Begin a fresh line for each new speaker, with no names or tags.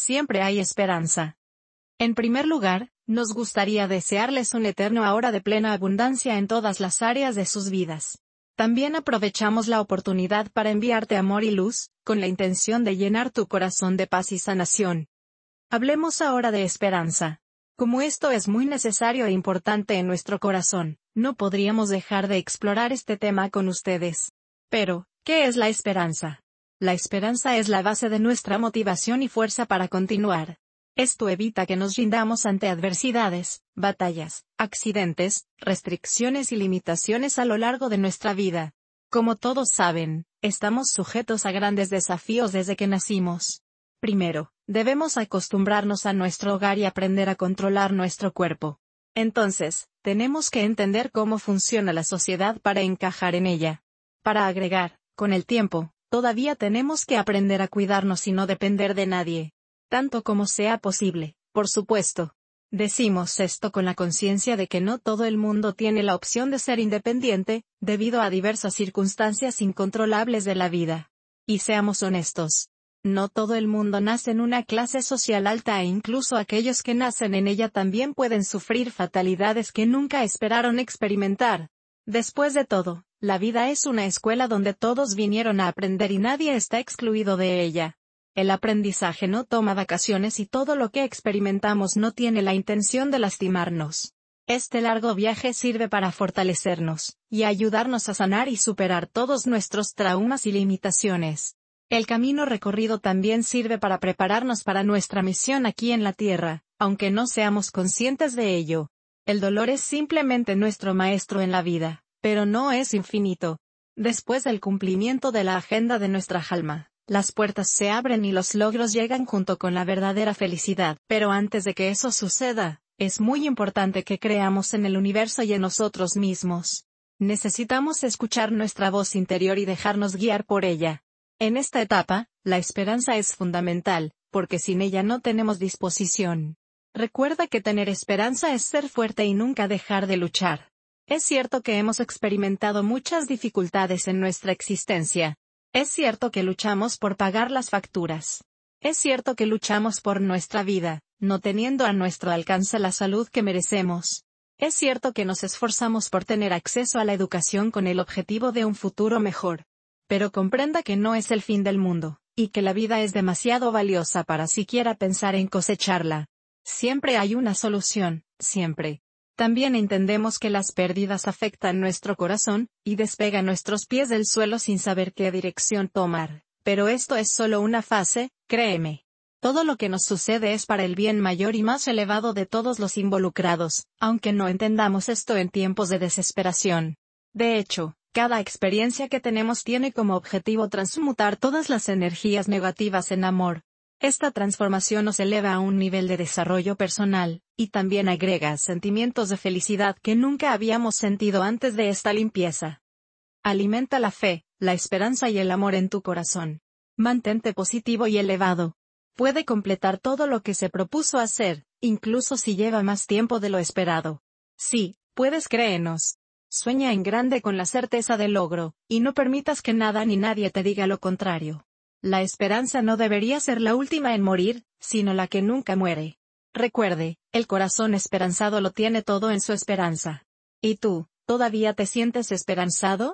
siempre hay esperanza. En primer lugar, nos gustaría desearles un eterno ahora de plena abundancia en todas las áreas de sus vidas. También aprovechamos la oportunidad para enviarte amor y luz, con la intención de llenar tu corazón de paz y sanación. Hablemos ahora de esperanza. Como esto es muy necesario e importante en nuestro corazón, no podríamos dejar de explorar este tema con ustedes. Pero, ¿qué es la esperanza? La esperanza es la base de nuestra motivación y fuerza para continuar. Esto evita que nos rindamos ante adversidades, batallas, accidentes, restricciones y limitaciones a lo largo de nuestra vida. Como todos saben, estamos sujetos a grandes desafíos desde que nacimos. Primero, debemos acostumbrarnos a nuestro hogar y aprender a controlar nuestro cuerpo. Entonces, tenemos que entender cómo funciona la sociedad para encajar en ella. Para agregar, con el tiempo, todavía tenemos que aprender a cuidarnos y no depender de nadie. Tanto como sea posible, por supuesto. Decimos esto con la conciencia de que no todo el mundo tiene la opción de ser independiente, debido a diversas circunstancias incontrolables de la vida. Y seamos honestos, no todo el mundo nace en una clase social alta e incluso aquellos que nacen en ella también pueden sufrir fatalidades que nunca esperaron experimentar. Después de todo, la vida es una escuela donde todos vinieron a aprender y nadie está excluido de ella. El aprendizaje no toma vacaciones y todo lo que experimentamos no tiene la intención de lastimarnos. Este largo viaje sirve para fortalecernos, y ayudarnos a sanar y superar todos nuestros traumas y limitaciones. El camino recorrido también sirve para prepararnos para nuestra misión aquí en la Tierra, aunque no seamos conscientes de ello. El dolor es simplemente nuestro maestro en la vida, pero no es infinito. Después del cumplimiento de la agenda de nuestra alma, las puertas se abren y los logros llegan junto con la verdadera felicidad. Pero antes de que eso suceda, es muy importante que creamos en el universo y en nosotros mismos. Necesitamos escuchar nuestra voz interior y dejarnos guiar por ella. En esta etapa, la esperanza es fundamental, porque sin ella no tenemos disposición. Recuerda que tener esperanza es ser fuerte y nunca dejar de luchar. Es cierto que hemos experimentado muchas dificultades en nuestra existencia. Es cierto que luchamos por pagar las facturas. Es cierto que luchamos por nuestra vida, no teniendo a nuestro alcance la salud que merecemos. Es cierto que nos esforzamos por tener acceso a la educación con el objetivo de un futuro mejor pero comprenda que no es el fin del mundo, y que la vida es demasiado valiosa para siquiera pensar en cosecharla. Siempre hay una solución, siempre. También entendemos que las pérdidas afectan nuestro corazón, y despegan nuestros pies del suelo sin saber qué dirección tomar. Pero esto es solo una fase, créeme. Todo lo que nos sucede es para el bien mayor y más elevado de todos los involucrados, aunque no entendamos esto en tiempos de desesperación. De hecho, cada experiencia que tenemos tiene como objetivo transmutar todas las energías negativas en amor. Esta transformación nos eleva a un nivel de desarrollo personal, y también agrega sentimientos de felicidad que nunca habíamos sentido antes de esta limpieza. Alimenta la fe, la esperanza y el amor en tu corazón. Mantente positivo y elevado. Puede completar todo lo que se propuso hacer, incluso si lleva más tiempo de lo esperado. Sí, puedes créenos. Sueña en grande con la certeza del logro, y no permitas que nada ni nadie te diga lo contrario. La esperanza no debería ser la última en morir, sino la que nunca muere. Recuerde, el corazón esperanzado lo tiene todo en su esperanza. ¿Y tú, todavía te sientes esperanzado?